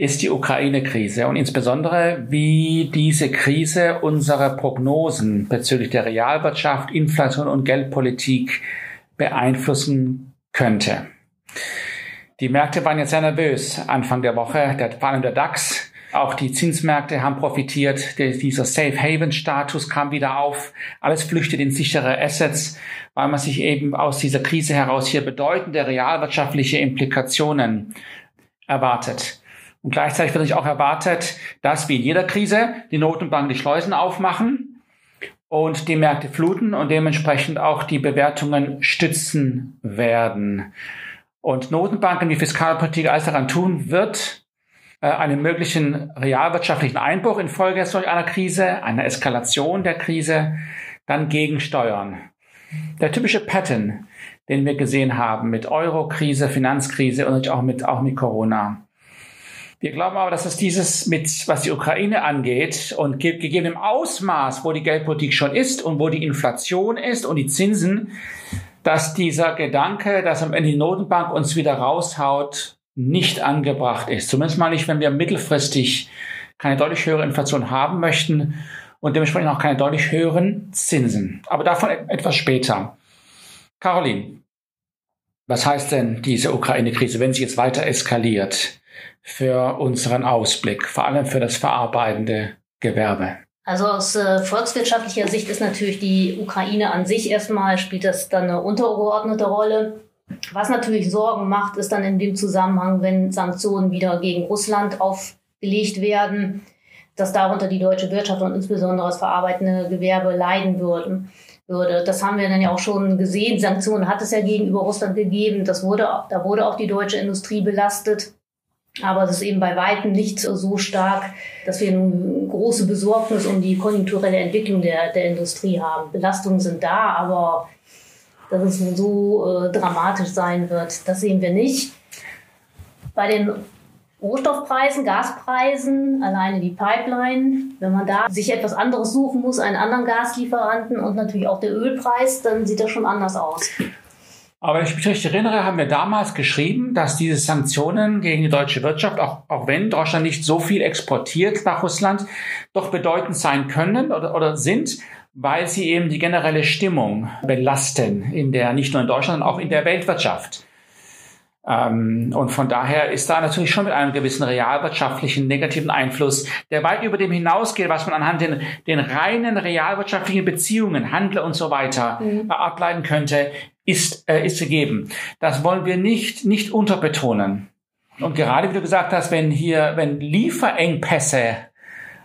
ist die Ukraine-Krise und insbesondere, wie diese Krise unsere Prognosen bezüglich der Realwirtschaft, Inflation und Geldpolitik beeinflussen könnte. Die Märkte waren jetzt sehr nervös Anfang der Woche, der, vor allem der DAX. Auch die Zinsmärkte haben profitiert. Dieser Safe Haven Status kam wieder auf. Alles flüchtet in sichere Assets, weil man sich eben aus dieser Krise heraus hier bedeutende realwirtschaftliche Implikationen erwartet. Und gleichzeitig wird sich auch erwartet, dass wie in jeder Krise die Notenbanken die Schleusen aufmachen und die Märkte fluten und dementsprechend auch die Bewertungen stützen werden. Und Notenbanken wie Fiskalpolitik alles daran tun wird, äh, einen möglichen realwirtschaftlichen Einbruch infolge solch einer Krise, einer Eskalation der Krise, dann gegensteuern. Der typische Pattern, den wir gesehen haben mit Euro-Krise, Finanzkrise und auch mit, auch mit Corona. Wir glauben aber, dass es dieses mit, was die Ukraine angeht und ge gegebenem Ausmaß, wo die Geldpolitik schon ist und wo die Inflation ist und die Zinsen, dass dieser Gedanke, dass am Ende die Notenbank uns wieder raushaut, nicht angebracht ist. Zumindest mal nicht, wenn wir mittelfristig keine deutlich höhere Inflation haben möchten und dementsprechend auch keine deutlich höheren Zinsen. Aber davon etwas später. Caroline, was heißt denn diese Ukraine-Krise, wenn sie jetzt weiter eskaliert? Für unseren Ausblick, vor allem für das verarbeitende Gewerbe? Also aus äh, volkswirtschaftlicher Sicht ist natürlich die Ukraine an sich erstmal, spielt das dann eine untergeordnete Rolle. Was natürlich Sorgen macht, ist dann in dem Zusammenhang, wenn Sanktionen wieder gegen Russland aufgelegt werden, dass darunter die deutsche Wirtschaft und insbesondere das verarbeitende Gewerbe leiden würden. Würde. Das haben wir dann ja auch schon gesehen. Sanktionen hat es ja gegenüber Russland gegeben. Das wurde, da wurde auch die deutsche Industrie belastet. Aber es ist eben bei weitem nicht so stark, dass wir eine große Besorgnis um die konjunkturelle Entwicklung der, der Industrie haben. Belastungen sind da, aber dass es so äh, dramatisch sein wird, das sehen wir nicht. Bei den Rohstoffpreisen, Gaspreisen, alleine die Pipeline, wenn man da sich etwas anderes suchen muss, einen anderen Gaslieferanten und natürlich auch der Ölpreis, dann sieht das schon anders aus. Aber wenn ich mich richtig erinnere, haben wir damals geschrieben, dass diese Sanktionen gegen die deutsche Wirtschaft, auch, auch wenn Deutschland nicht so viel exportiert nach Russland, doch bedeutend sein können oder, oder sind, weil sie eben die generelle Stimmung belasten in der, nicht nur in Deutschland, sondern auch in der Weltwirtschaft. Ähm, und von daher ist da natürlich schon mit einem gewissen realwirtschaftlichen negativen Einfluss, der weit über dem hinausgeht, was man anhand den, den reinen realwirtschaftlichen Beziehungen, Handel und so weiter mhm. ableiten könnte, ist, äh, ist gegeben. Das wollen wir nicht, nicht unterbetonen. Und gerade wie du gesagt hast, wenn hier, wenn Lieferengpässe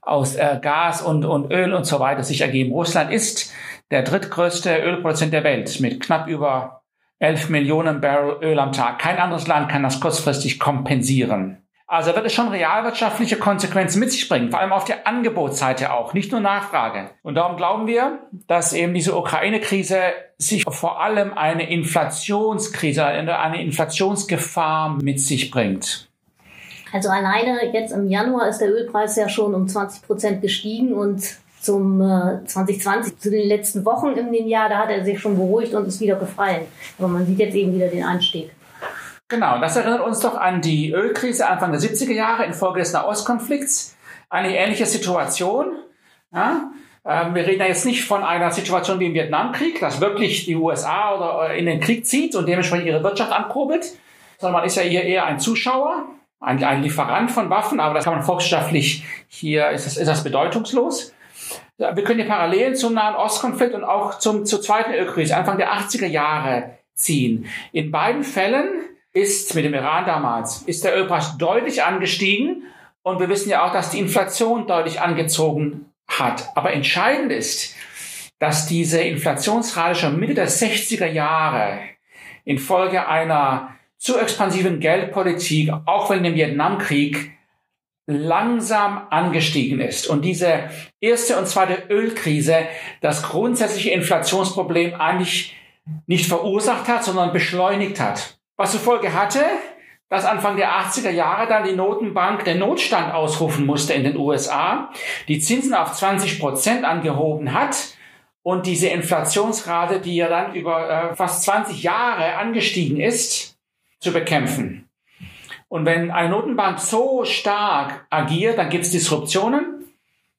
aus äh, Gas und, und Öl und so weiter sich ergeben. Russland ist der drittgrößte Ölproduzent der Welt mit knapp über 11 Millionen Barrel Öl am Tag. Kein anderes Land kann das kurzfristig kompensieren. Also wird es schon realwirtschaftliche Konsequenzen mit sich bringen, vor allem auf der Angebotsseite auch, nicht nur Nachfrage. Und darum glauben wir, dass eben diese Ukraine-Krise sich vor allem eine Inflationskrise, eine Inflationsgefahr mit sich bringt. Also alleine jetzt im Januar ist der Ölpreis ja schon um 20 Prozent gestiegen und zum äh, 2020, zu den letzten Wochen in dem Jahr, da hat er sich schon beruhigt und ist wieder gefallen. Aber man sieht jetzt eben wieder den Anstieg. Genau, das erinnert uns doch an die Ölkrise Anfang der 70er Jahre infolge des Nahostkonflikts. Eine ähnliche Situation. Ja? Ähm, wir reden ja jetzt nicht von einer Situation wie im Vietnamkrieg, dass wirklich die USA oder äh, in den Krieg zieht und dementsprechend ihre Wirtschaft ankurbelt, sondern man ist ja hier eher ein Zuschauer, ein, ein Lieferant von Waffen, aber das kann man volkswirtschaftlich hier, ist das, ist das bedeutungslos. Wir können die Parallelen zum Nahen Ostkonflikt und auch zum, zur zweiten Ölkrise Anfang der 80er Jahre ziehen. In beiden Fällen ist mit dem Iran damals, ist der Ölpreis deutlich angestiegen und wir wissen ja auch, dass die Inflation deutlich angezogen hat. Aber entscheidend ist, dass diese Inflationsrate schon Mitte der 60er Jahre infolge einer zu expansiven Geldpolitik, auch wenn im Vietnamkrieg langsam angestiegen ist und diese erste und zweite Ölkrise das grundsätzliche Inflationsproblem eigentlich nicht verursacht hat, sondern beschleunigt hat. Was zur Folge hatte, dass Anfang der 80er Jahre dann die Notenbank den Notstand ausrufen musste in den USA, die Zinsen auf 20 Prozent angehoben hat und diese Inflationsrate, die ja dann über äh, fast 20 Jahre angestiegen ist, zu bekämpfen. Und wenn eine Notenbank so stark agiert, dann gibt es Disruptionen.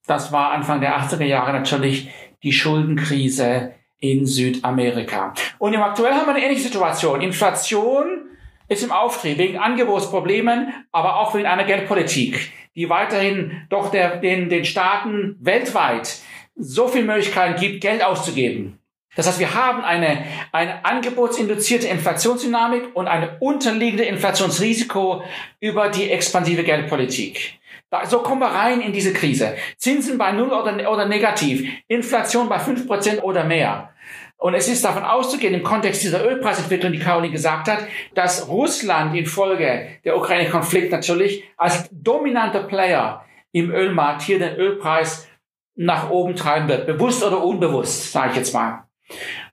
Das war Anfang der 80er Jahre natürlich die Schuldenkrise in Südamerika. Und im aktuell haben wir eine ähnliche Situation. Inflation ist im Auftrieb wegen Angebotsproblemen, aber auch wegen einer Geldpolitik, die weiterhin doch der, den, den Staaten weltweit so viel Möglichkeiten gibt, Geld auszugeben. Das heißt, wir haben eine, eine angebotsinduzierte Inflationsdynamik und eine unterliegende Inflationsrisiko über die expansive Geldpolitik. Da, so kommen wir rein in diese Krise. Zinsen bei Null oder, oder negativ, Inflation bei fünf Prozent oder mehr. Und es ist davon auszugehen, im Kontext dieser Ölpreisentwicklung, die Caroline gesagt hat, dass Russland infolge der Ukraine-Konflikt natürlich als dominanter Player im Ölmarkt hier den Ölpreis nach oben treiben wird. Bewusst oder unbewusst, sage ich jetzt mal.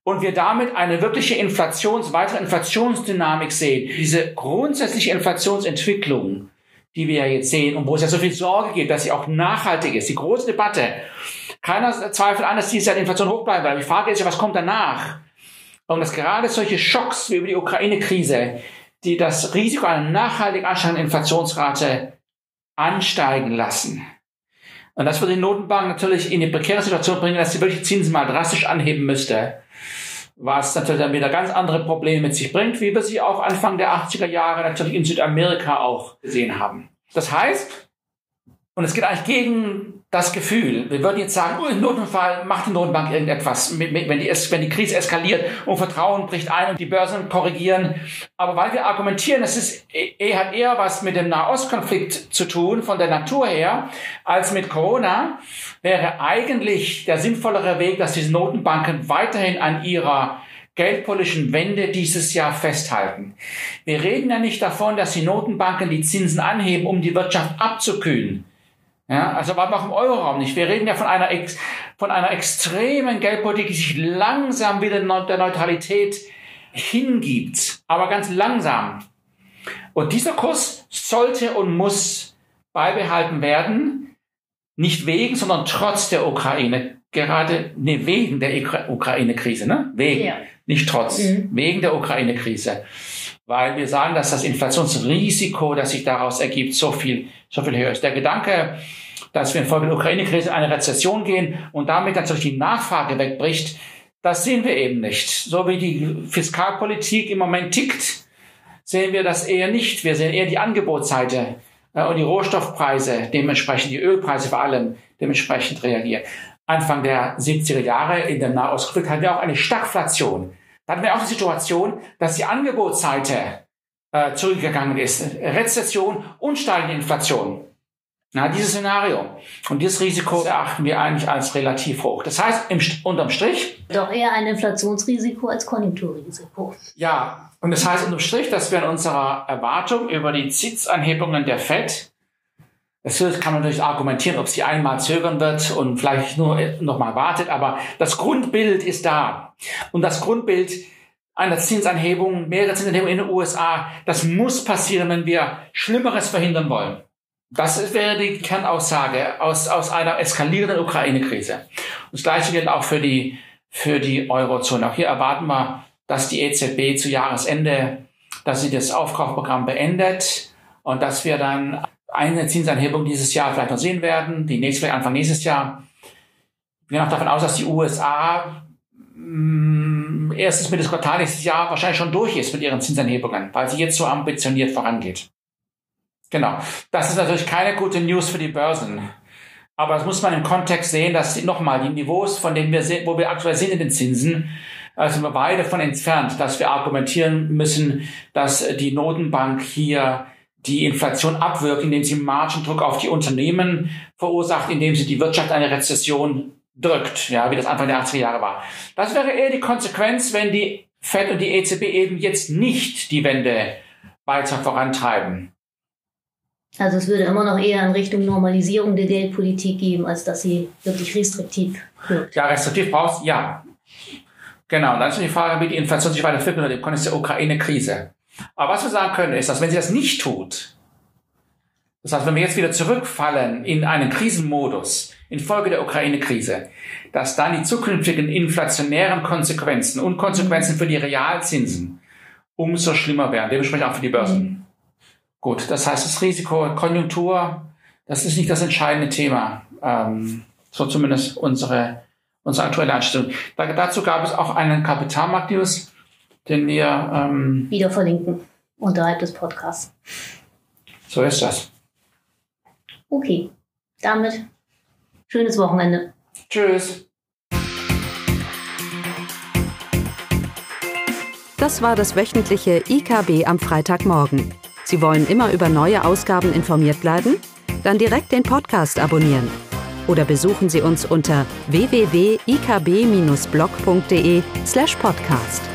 Und wir damit eine wirkliche Inflations-, weitere Inflationsdynamik sehen. Diese grundsätzliche Inflationsentwicklung, die wir ja jetzt sehen und wo es ja so viel Sorge gibt, dass sie auch nachhaltig ist. Die große Debatte keiner zweifelt an, dass dieses Jahr die Inflation hoch bleiben wird. Die Frage ist ja, was kommt danach? Und dass gerade solche Schocks wie über die Ukraine-Krise, die das Risiko einer nachhaltig ansteigenden Inflationsrate ansteigen lassen. Und das würde die Notenbank natürlich in die prekäre Situation bringen, dass sie wirklich Zinsen mal drastisch anheben müsste. Was natürlich dann wieder ganz andere Probleme mit sich bringt, wie wir sie auch Anfang der 80er Jahre natürlich in Südamerika auch gesehen haben. Das heißt, und es geht eigentlich gegen das Gefühl. Wir würden jetzt sagen, oh, im Notenfall macht die Notenbank irgendetwas, wenn die, wenn die Krise eskaliert und Vertrauen bricht ein und die Börsen korrigieren. Aber weil wir argumentieren, es ist, eh, hat eher was mit dem Nahostkonflikt zu tun, von der Natur her, als mit Corona, wäre eigentlich der sinnvollere Weg, dass diese Notenbanken weiterhin an ihrer geldpolitischen Wende dieses Jahr festhalten. Wir reden ja nicht davon, dass die Notenbanken die Zinsen anheben, um die Wirtschaft abzukühlen. Ja, also war auch im Euroraum nicht. Wir reden ja von einer, von einer extremen Geldpolitik, die sich langsam wieder der Neutralität hingibt, aber ganz langsam. Und dieser Kurs sollte und muss beibehalten werden, nicht wegen, sondern trotz der Ukraine. Gerade, nee, wegen der Ukraine-Krise, ne? Wegen, ja. nicht trotz, mhm. wegen der Ukraine-Krise weil wir sagen, dass das Inflationsrisiko, das sich daraus ergibt, so viel, so viel höher ist. Der Gedanke, dass wir infolge der Ukraine-Krise in eine Rezession gehen und damit natürlich die Nachfrage wegbricht, das sehen wir eben nicht. So wie die Fiskalpolitik im Moment tickt, sehen wir das eher nicht. Wir sehen eher die Angebotsseite äh, und die Rohstoffpreise, dementsprechend die Ölpreise vor allem, dementsprechend reagieren. Anfang der 70er Jahre in der Nahostkonflikt hatten wir auch eine Stagflation. Da hatten wir auch die Situation, dass die Angebotsseite äh, zurückgegangen ist. Rezession und steigende Inflation. Na, dieses Szenario und dieses Risiko erachten wir eigentlich als relativ hoch. Das heißt, im, unterm Strich. Doch eher ein Inflationsrisiko als Konjunkturrisiko. Ja, und das heißt unterm Strich, dass wir in unserer Erwartung über die Zinsanhebungen der FED es kann man natürlich argumentieren, ob sie einmal zögern wird und vielleicht nur noch mal wartet, aber das Grundbild ist da. Und das Grundbild einer Zinsanhebung, mehrere Zinsanhebungen in den USA, das muss passieren, wenn wir Schlimmeres verhindern wollen. Das wäre die Kernaussage aus, aus einer eskalierenden Ukraine-Krise. Und das Gleiche gilt auch für die, für die Eurozone. Auch hier erwarten wir, dass die EZB zu Jahresende, dass sie das Aufkaufprogramm beendet und dass wir dann eine Zinsanhebung dieses Jahr vielleicht noch sehen werden, die nächste vielleicht Anfang nächstes Jahr. Wir gehen auch davon aus, dass die USA mh, mm, erstens mit des Quartal nächstes Jahr wahrscheinlich schon durch ist mit ihren Zinsanhebungen, weil sie jetzt so ambitioniert vorangeht. Genau. Das ist natürlich keine gute News für die Börsen. Aber das muss man im Kontext sehen, dass nochmal die Niveaus, von denen wir sehen, wo wir aktuell sind in den Zinsen, also wir weit davon entfernt, dass wir argumentieren müssen, dass die Notenbank hier die Inflation abwirkt, indem sie Margendruck auf die Unternehmen verursacht, indem sie die Wirtschaft eine Rezession drückt, ja, wie das Anfang der 80er Jahre war. Das wäre eher die Konsequenz, wenn die Fed und die EZB eben jetzt nicht die Wende weiter vorantreiben. Also es würde immer noch eher in Richtung Normalisierung der Geldpolitik gehen, als dass sie wirklich restriktiv wirkt. Ja, restriktiv brauchst ja. Genau, dann ist die Frage, wie die Inflation sich weiterentwickelt unter dem Kontext der Ukraine-Krise. Aber was wir sagen können, ist, dass wenn sie das nicht tut, das heißt, wenn wir jetzt wieder zurückfallen in einen Krisenmodus infolge der Ukraine-Krise, dass dann die zukünftigen inflationären Konsequenzen und Konsequenzen für die Realzinsen umso schlimmer werden, dementsprechend auch für die Börsen. Gut, das heißt, das Risiko, Konjunktur, das ist nicht das entscheidende Thema. Ähm, so zumindest unsere, unsere aktuelle Einstellung. Da, dazu gab es auch einen Kapitalmarkt-News, den wir ähm, wieder verlinken unterhalb des Podcasts. So ist das. Okay, damit schönes Wochenende. Tschüss. Das war das wöchentliche IKB am Freitagmorgen. Sie wollen immer über neue Ausgaben informiert bleiben? Dann direkt den Podcast abonnieren. Oder besuchen Sie uns unter www.ikb-blog.de slash podcast.